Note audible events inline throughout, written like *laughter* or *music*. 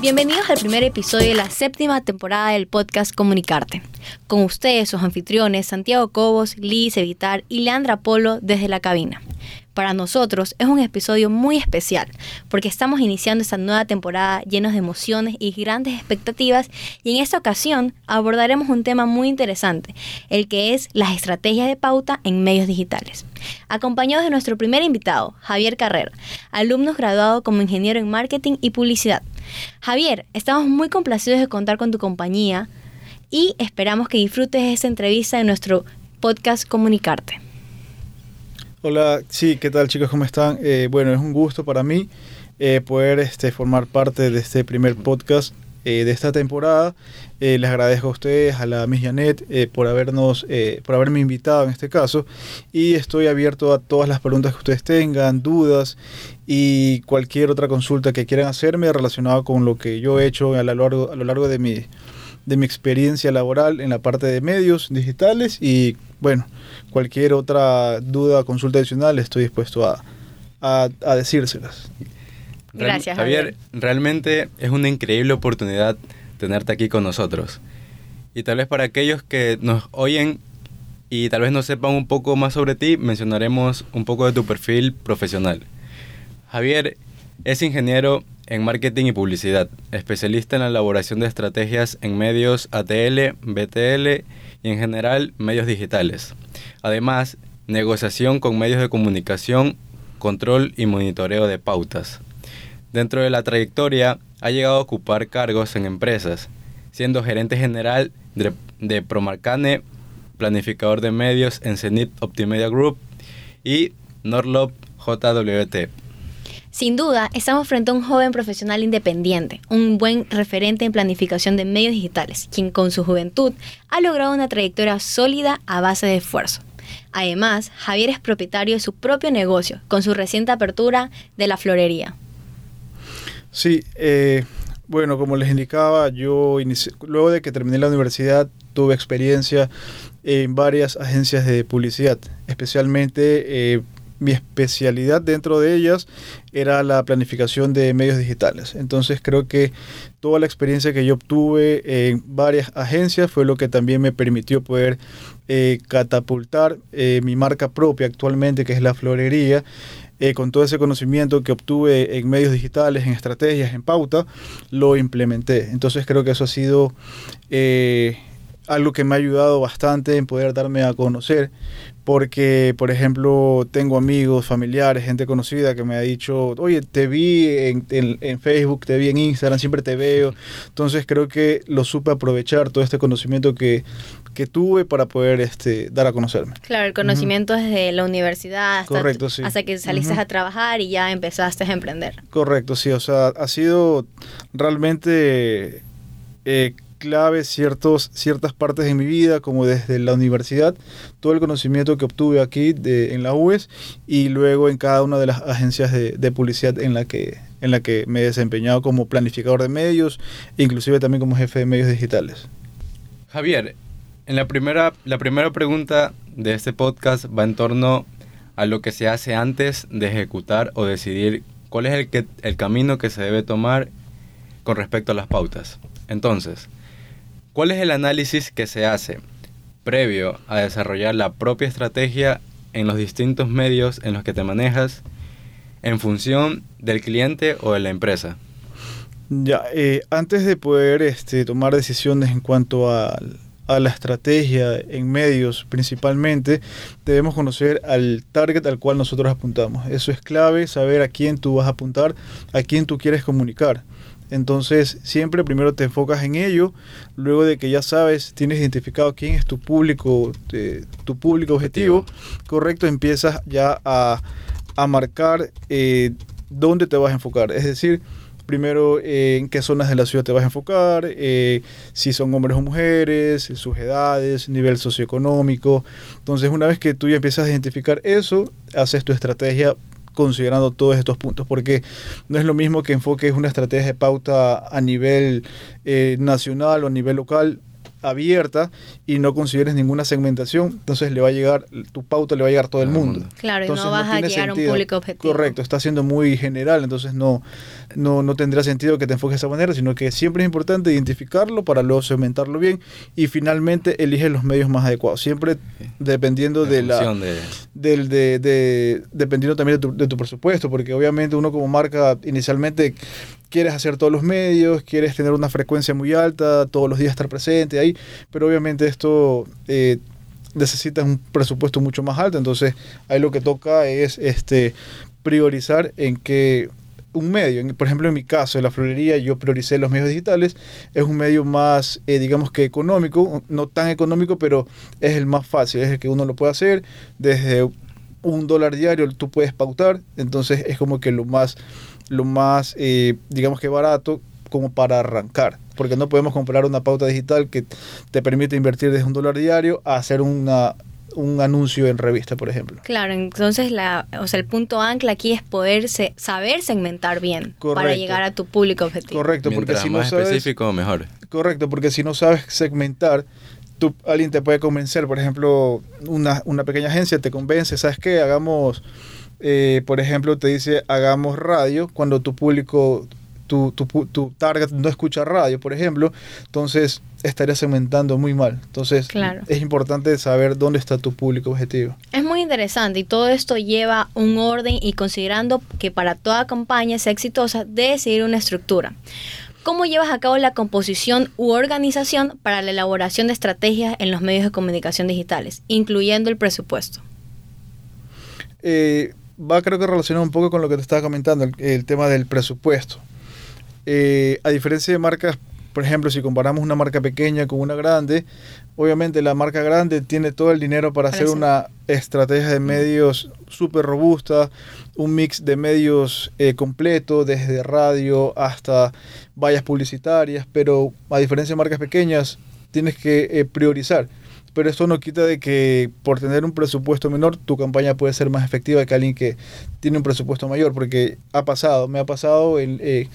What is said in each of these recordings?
Bienvenidos al primer episodio de la séptima temporada del podcast Comunicarte. Con ustedes, sus anfitriones, Santiago Cobos, Liz Evitar y Leandra Polo desde la cabina. Para nosotros es un episodio muy especial porque estamos iniciando esta nueva temporada llenos de emociones y grandes expectativas y en esta ocasión abordaremos un tema muy interesante, el que es las estrategias de pauta en medios digitales. Acompañados de nuestro primer invitado, Javier Carrera, alumno graduado como ingeniero en marketing y publicidad. Javier, estamos muy complacidos de contar con tu compañía y esperamos que disfrutes esta entrevista de nuestro podcast Comunicarte. Hola, sí, ¿qué tal chicos? ¿Cómo están? Eh, bueno, es un gusto para mí eh, poder este, formar parte de este primer podcast eh, de esta temporada. les agradezco a ustedes, a la Miss Janet, por, habernos, por haberme invitado en este caso. Y estoy abierto a todas las preguntas que ustedes tengan, dudas y cualquier otra consulta que quieran hacerme relacionada con lo que yo he hecho a lo largo, a lo largo de, mi, de mi experiencia laboral en la parte de medios digitales y bueno, cualquier otra duda, consulta adicional, estoy dispuesto a, a, decírselas. Gracias, Javier. Realmente es una increíble oportunidad tenerte aquí con nosotros. Y tal vez para aquellos que nos oyen y tal vez no sepan un poco más sobre ti, mencionaremos un poco de tu perfil profesional. Javier es ingeniero en marketing y publicidad, especialista en la elaboración de estrategias en medios ATL, BTL y en general medios digitales. Además, negociación con medios de comunicación, control y monitoreo de pautas. Dentro de la trayectoria, ha llegado a ocupar cargos en empresas, siendo gerente general de, Promarcane, planificador de medios en Zenit Optimedia Group y Norlop JWT. Sin duda, estamos frente a un joven profesional independiente, un buen referente en planificación de medios digitales, quien con su juventud ha logrado una trayectoria sólida a base de esfuerzo. Además, Javier es propietario de su propio negocio, con su reciente apertura de la florería. Sí, eh, bueno, como les indicaba, yo luego de que terminé la universidad tuve experiencia en varias agencias de publicidad, especialmente eh, mi especialidad dentro de ellas era la planificación de medios digitales. Entonces creo que toda la experiencia que yo obtuve en varias agencias fue lo que también me permitió poder eh, catapultar eh, mi marca propia actualmente, que es la florería. Eh, con todo ese conocimiento que obtuve en medios digitales, en estrategias, en pauta, lo implementé. Entonces creo que eso ha sido algo que me ha ayudado bastante en poder darme a conocer, porque, por ejemplo, tengo amigos, familiares, gente conocida que me ha dicho, oye, te vi en, en, Facebook, te vi en Instagram, siempre te veo. Entonces creo que lo supe aprovechar todo este conocimiento que, que tuve para poder este, dar a conocerme. Claro, el conocimiento desde la universidad hasta, Correcto, sí. hasta que saliste a trabajar y ya empezaste a emprender. Correcto, sí, o sea, ha sido realmente... Eh, clave ciertos, ciertas partes de mi vida, como desde la universidad, todo el conocimiento que obtuve aquí de, en la UES y luego en cada una de las agencias de, publicidad en la, que, en la que me he desempeñado como planificador de medios, inclusive también como jefe de medios digitales. Javier, en la primera, la primera pregunta de este podcast va en torno a lo que se hace antes de ejecutar o decidir cuál es el, que, el camino que se debe tomar con respecto a las pautas. Entonces, ¿Cuál es el análisis que se hace previo a desarrollar la propia estrategia en los distintos medios en los que te manejas en función del cliente o de la empresa? Ya, eh, antes de poder este, tomar decisiones en cuanto a, a, la estrategia en medios principalmente, debemos conocer al target al cual nosotros apuntamos. Eso es clave, saber a quién tú vas a apuntar, a quién tú quieres comunicar. Entonces, siempre primero te enfocas en ello, luego de que ya sabes, tienes identificado quién es tu público, eh, tu público objetivo, correcto, empiezas ya a, marcar eh, dónde te vas a enfocar. Es decir, primero eh, en qué zonas de la ciudad te vas a enfocar, si son hombres o mujeres, sus edades, nivel socioeconómico. Entonces, una vez que tú ya empiezas a identificar eso, haces tu estrategia considerando todos estos puntos, porque no es lo mismo que enfoques una estrategia de pauta a nivel eh, nacional o a nivel local abierta y no consideres ninguna segmentación, entonces le va a llegar, tu pauta le va a llegar a todo el mundo. Claro, y no vas a llegar a un público objetivo. Correcto, está siendo muy general, entonces no, no, no tendrá sentido que te enfoques de esa manera, sino que siempre es importante identificarlo para luego segmentarlo bien y finalmente elige los medios más adecuados, siempre dependiendo de la... Del, de, de, dependiendo también de tu, de tu presupuesto, porque obviamente uno como marca inicialmente quieres hacer todos los medios, quieres tener una frecuencia muy alta, todos los días estar presente ahí, pero obviamente esto eh, necesita un presupuesto mucho más alto, entonces ahí lo que toca es este priorizar en que un medio, por ejemplo en mi caso, en la florería yo prioricé los medios digitales, es un medio más, eh, digamos que económico, no tan económico, pero es el más fácil, es el que uno lo puede hacer. Desde un dólar diario, tú puedes pautar, entonces es como que lo más lo más, eh, digamos que barato como para arrancar, porque no podemos comprar una pauta digital que te permite invertir desde un dólar diario a hacer una, un anuncio en revista, por ejemplo. Claro, entonces la, o sea, el punto ancla aquí es poder saber segmentar bien para llegar a tu público objetivo. Correcto, porque si más no sabes, específico, mejor. Correcto, porque si no sabes segmentar, tú, alguien te puede convencer, por ejemplo, una, una pequeña agencia te convence, ¿sabes qué? Hagamos eh, por ejemplo, te dice hagamos radio cuando tu público, tu, tu, target no escucha radio, por ejemplo, entonces estarías segmentando muy mal. Entonces es importante saber dónde está tu público objetivo. Es muy interesante y todo esto lleva un orden y considerando que para toda campaña sea exitosa debe seguir una estructura. ¿Cómo llevas a cabo la composición u organización para la elaboración de estrategias en los medios de comunicación digitales, incluyendo el presupuesto? Eh, va creo que relacionado un poco con lo que te estaba comentando, el, tema del presupuesto. Eh, a diferencia de marcas, por ejemplo, si comparamos una marca pequeña con una grande, obviamente la marca grande tiene todo el dinero para hacer una estrategia de medios súper robusta, un mix de medios eh, completo, desde radio hasta vallas publicitarias, pero a diferencia de marcas pequeñas, tienes que eh, priorizar pero esto no quita de que por tener un presupuesto menor tu campaña puede ser más efectiva que alguien que tiene un presupuesto mayor, porque ha pasado, me ha pasado el, eh,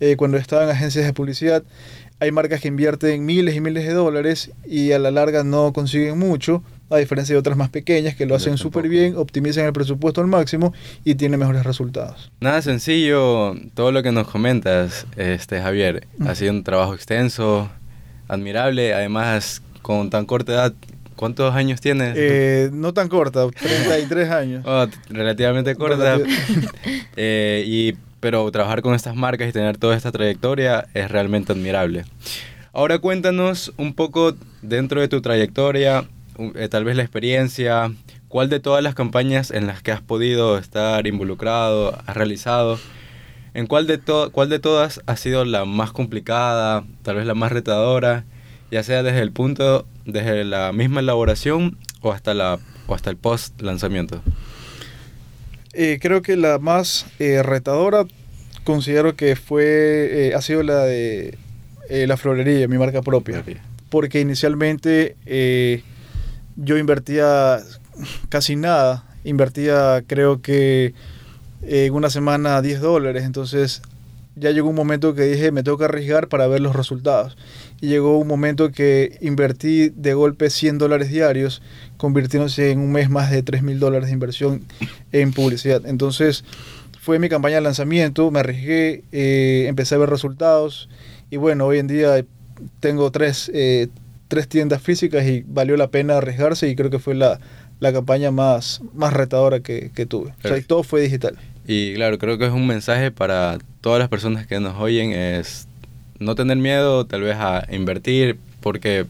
eh, cuando estaba en agencias de publicidad, hay marcas que invierten miles y miles de dólares y a la larga no consiguen mucho, a diferencia de otras más pequeñas que lo hacen súper bien, optimizan el presupuesto al máximo y tienen mejores resultados. Nada sencillo, todo lo que nos comentas, este Javier, ha sido un trabajo extenso, admirable, además con tan corta edad, ¿cuántos años tienes? Eh, no tan corta, 33 años. Oh, relativamente corta. *laughs* Eh, y, pero trabajar con estas marcas y tener toda esta trayectoria es realmente admirable. Ahora cuéntanos un poco dentro de tu trayectoria, eh, tal vez la experiencia, cuál de todas las campañas en las que has podido estar involucrado, has realizado, en cuál de, cuál de todas ha sido la más complicada, tal vez la más retadora ya sea desde el punto, desde la misma elaboración o hasta, la, o hasta el post lanzamiento? Eh, creo que la más eh, retadora considero que fue, eh, ha sido la de la florería, mi marca propia. Porque inicialmente yo invertía casi nada, invertía creo que en una semana 10 dólares, entonces ya llegó un momento que dije me tengo que arriesgar para ver los resultados y llegó un momento que invertí de golpe 100 dólares diarios, convirtiéndose en un mes más de 3 mil dólares de inversión en publicidad. Entonces fue mi campaña de lanzamiento, me arriesgué, eh, empecé a ver resultados y bueno, hoy en día tengo tres, eh, tres tiendas físicas y valió la pena arriesgarse y creo que fue la, la campaña más, más retadora que, que tuve. O sea, todo fue digital. Y claro, creo que es un mensaje para todas las personas que nos oyen, es no tener miedo tal vez a invertir porque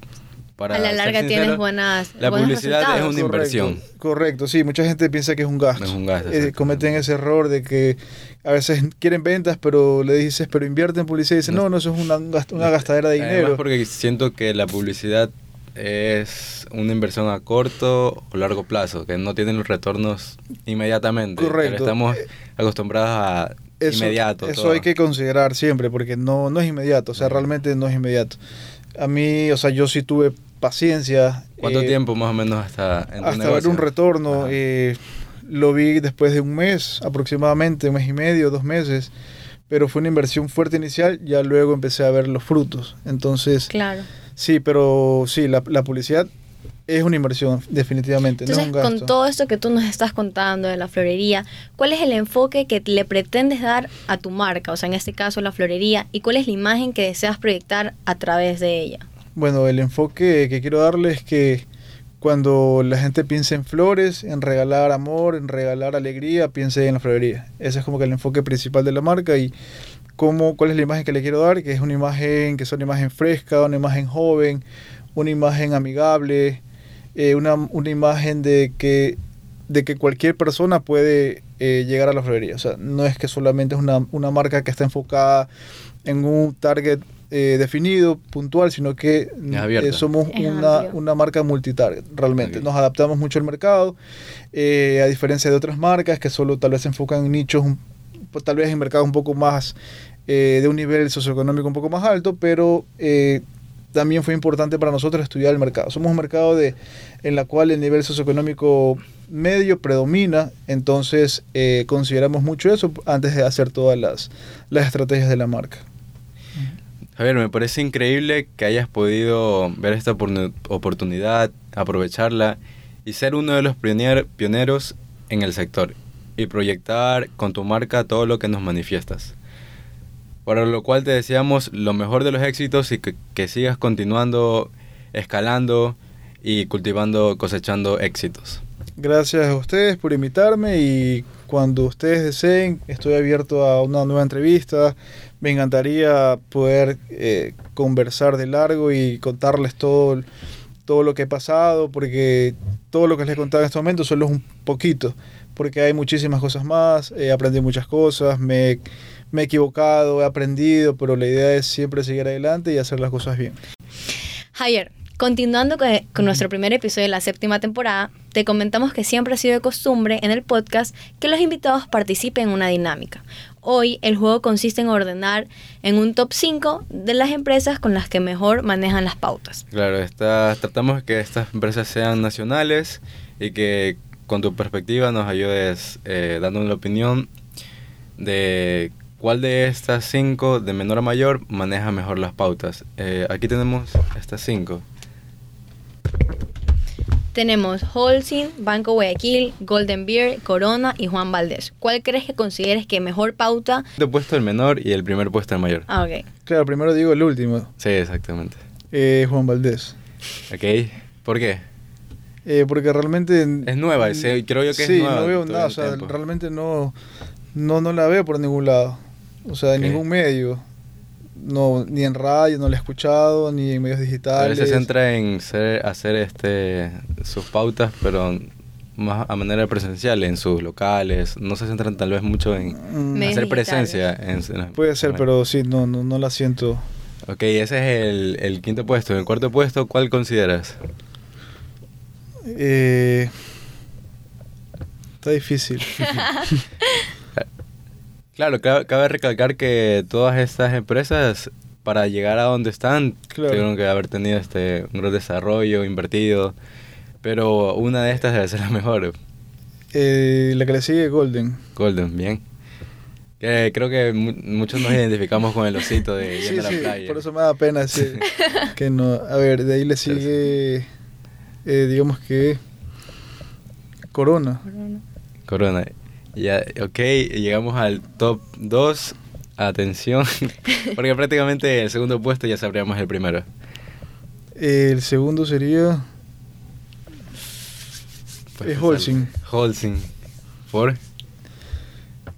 para a la larga tienes buenas la publicidad es una inversión. Correcto sí mucha gente piensa que es un gasto, es un gasto eh, cometen ese error de que a veces quieren ventas pero le dices pero invierte en publicidad y dicen no. No, eso es una, una gastadera de dinero porque siento que la publicidad es una inversión a corto o largo plazo que no tiene los retornos inmediatamente correcto estamos acostumbrados a eso, inmediato. Eso hay que considerar siempre, porque no, no es inmediato, o sea, realmente no es inmediato. A mí, o sea, yo sí tuve paciencia. ¿Cuánto eh, tiempo más o menos hasta en Hasta ver un retorno. Eh, lo vi después de un mes, aproximadamente, un mes y medio, dos meses. Pero fue una inversión fuerte inicial, ya luego empecé a ver los frutos. Entonces, claro. Sí, pero sí, la, la publicidad es una inversión, definitivamente. Entonces, no es un con todo esto que tú nos estás contando de la florería, ¿cuál es el enfoque que le pretendes dar a tu marca? O sea, en este caso, la florería, ¿y cuál es la imagen que deseas proyectar a través de ella? Bueno, el enfoque que quiero darle es que cuando la gente piense en flores, en regalar amor, en regalar alegría, piense en la florería. Ese es como que el enfoque principal de la marca y cómo, cuál es la imagen que le quiero dar, que es una imagen que es una imagen fresca, una imagen joven, una imagen amigable, eh, una, una, imagen de que, de que cualquier persona puede eh, llegar a la florería. O sea, no es que solamente es una, una marca que está enfocada en un target eh, definido, puntual, sino que somos una, una, marca multitarget, realmente. Nos adaptamos mucho al mercado, a diferencia de otras marcas que solo tal vez se enfocan en nichos, tal vez en mercados un poco más, de un nivel socioeconómico un poco más alto, pero también fue importante para nosotros estudiar el mercado. Somos un mercado de, en la cual el nivel socioeconómico medio predomina, entonces eh, consideramos mucho eso antes de hacer todas las, las estrategias de la marca. Javier, me parece increíble que hayas podido ver esta oportunidad, aprovecharla y ser uno de los pioneros en el sector y proyectar con tu marca todo lo que nos manifiestas. Para lo cual te deseamos lo mejor de los éxitos y que, sigas continuando, escalando y cultivando, cosechando éxitos. Gracias a ustedes por invitarme y cuando ustedes deseen estoy abierto a una nueva entrevista. Me encantaría poder eh, conversar de largo y contarles todo, todo lo que he pasado, porque todo lo que les he contado en este momento solo es un poquito, porque hay muchísimas cosas más, he aprendido muchas cosas, me me he equivocado, he aprendido, pero la idea es siempre seguir adelante y hacer las cosas bien. Javier, continuando con, nuestro primer episodio de la séptima temporada, te comentamos que siempre ha sido de costumbre en el podcast que los invitados participen en una dinámica. Hoy el juego consiste en ordenar en un top 5 de las empresas con las que mejor manejan las pautas. Claro, tratamos de que estas empresas sean nacionales y que con tu perspectiva nos ayudes eh, dando una opinión de ¿Cuál de estas cinco, de menor a mayor, maneja mejor las pautas? Eh, aquí tenemos estas cinco. Tenemos Holcim, Banco Guayaquil, Golden Beer, Corona y Juan Valdés. ¿Cuál crees que consideres que mejor pauta? El puesto el menor y el primer puesto el mayor. Ah, ok. Claro, primero digo el último. Sí, exactamente. Eh, Juan Valdés. Ok. ¿Por qué? Eh, porque realmente... Es nueva, creo yo que es nueva. Sí, no veo nada, o sea, realmente no, no, no la veo por ningún lado. O sea, en ningún medio. No, ni en radio no lo he escuchado, ni en medios digitales. A veces se centra en hacer este, sus pautas, pero más a manera presencial, en sus locales. No se centran tal vez mucho en mm. hacer presencia. En, Puede ser, pero sí, no, no, no la siento. Ok, ese es el, el quinto puesto. En el cuarto puesto, ¿cuál consideras? Eh, está difícil. *laughs* Claro, cabe recalcar que todas estas empresas, para llegar a donde están, tuvieron que haber tenido este, un gran desarrollo, invertido, pero una de estas debe ser la mejor. Eh, la que le sigue Golden. Golden, bien. creo que muchos nos identificamos con el osito de *laughs* yendo a la playa. Por eso me da pena decir *laughs* que no. A ver, de ahí le sigue, eh, digamos que Corona. Corona. Corona. Ya, ok, llegamos al top 2. Atención, *laughs* porque prácticamente el segundo puesto ya sabríamos el primero. El segundo sería. Pues es Holcim. Holcim. ¿Por?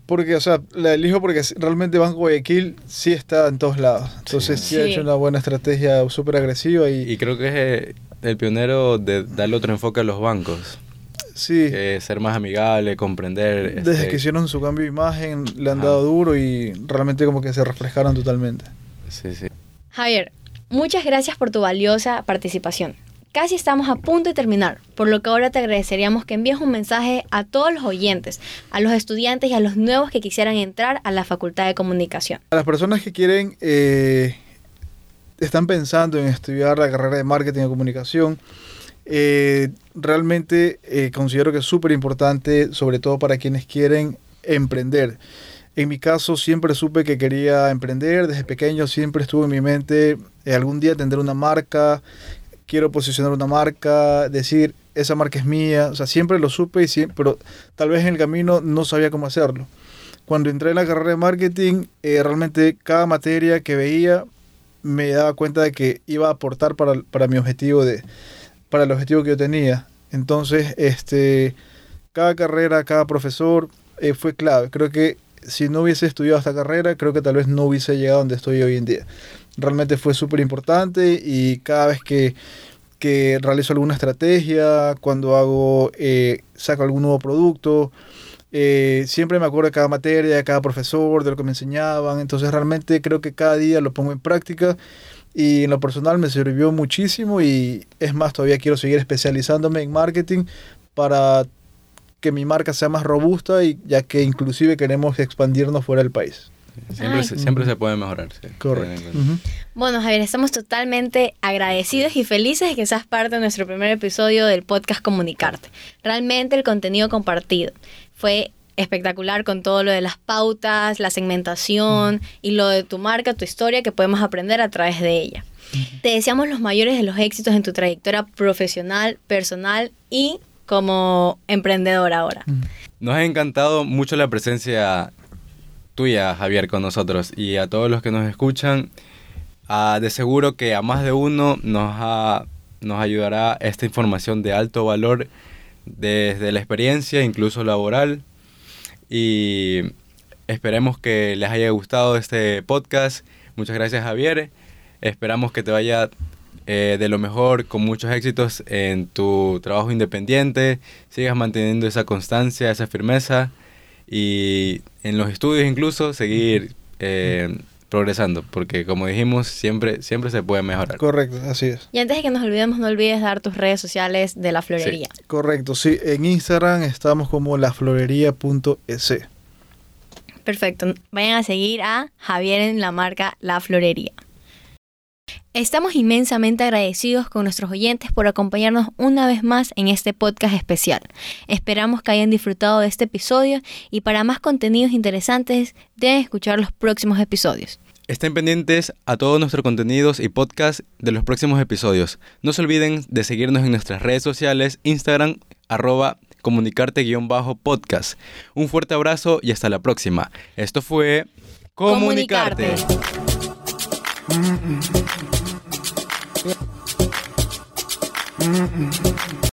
Porque, o sea, la elijo porque realmente Banco Guayaquil sí está en todos lados. Entonces sí, ha hecho una buena estrategia súper agresiva. Y, y creo que es el pionero de darle otro enfoque a los bancos. Sí. ser más amigable, comprender. Desde este que hicieron su cambio de imagen, le han dado duro y realmente como que se reflejaron totalmente. Sí, sí. Javier, muchas gracias por tu valiosa participación. Casi estamos a punto de terminar, por lo que ahora te agradeceríamos que envíes un mensaje a todos los oyentes, a los estudiantes y a los nuevos que quisieran entrar a la Facultad de Comunicación. A las personas que quieren, eh, están pensando en estudiar la carrera de Marketing y Comunicación, eh, realmente eh, considero que es súper importante, sobre todo para quienes quieren emprender. En mi caso siempre supe que quería emprender, desde pequeño siempre estuvo en mi mente eh, algún día tendré una marca, quiero posicionar una marca, decir, esa marca es mía, o sea, siempre lo supe, y siempre, pero tal vez en el camino no sabía cómo hacerlo. Cuando entré en la carrera de marketing, eh, realmente cada materia que veía me daba cuenta de que iba a aportar para, para mi objetivo de, para el objetivo que yo tenía. Entonces, este, cada carrera, cada profesor eh, fue clave. Creo que si no hubiese estudiado esta carrera, creo que tal vez no hubiese llegado donde estoy hoy en día. Realmente fue súper importante y cada vez que, que, realizo alguna estrategia, cuando hago, eh, saco algún nuevo producto, eh, siempre me acuerdo de cada materia, de cada profesor, de lo que me enseñaban. Entonces realmente creo que cada día lo pongo en práctica y en lo personal me sirvió muchísimo y es más, todavía quiero seguir especializándome en marketing para que mi marca sea más robusta y ya que inclusive queremos expandirnos fuera del país. Siempre, se, siempre se puede mejorar. Correcto. Bueno, Javier, estamos totalmente agradecidos y felices de que seas parte de nuestro primer episodio del podcast Comunicarte. Realmente el contenido compartido fue espectacular con todo lo de las pautas, la segmentación y lo de tu marca, tu historia que podemos aprender a través de ella. Te deseamos los mayores de los éxitos en tu trayectoria profesional, personal y como emprendedor ahora. Nos ha encantado mucho la presencia tuya, Javier, con nosotros y a todos los que nos escuchan. de seguro que a más de uno nos, nos ayudará esta información de alto valor desde la experiencia, incluso laboral. Y esperemos que les haya gustado este podcast. Muchas gracias Javier. Esperamos que te vaya eh, de lo mejor, con muchos éxitos en tu trabajo independiente. Sigas manteniendo esa constancia, esa firmeza. Y en los estudios incluso seguir eh, progresando, porque como dijimos, siempre, siempre se puede mejorar. Correcto, así es. Y antes de que nos olvidemos, no olvides dar tus redes sociales de la florería. Correcto, sí. En Instagram estamos como laflorería.es. Perfecto. Vayan a seguir a Javier en la marca La Florería. Estamos inmensamente agradecidos con nuestros oyentes por acompañarnos una vez más en este podcast especial. Esperamos que hayan disfrutado de este episodio y para más contenidos interesantes deben escuchar los próximos episodios. Estén pendientes a todos nuestros contenidos y podcasts de los próximos episodios. No se olviden de seguirnos en nuestras redes sociales, Instagram, arroba comunicarte-podcast. Un fuerte abrazo y hasta la próxima. Esto fue Comunicarte.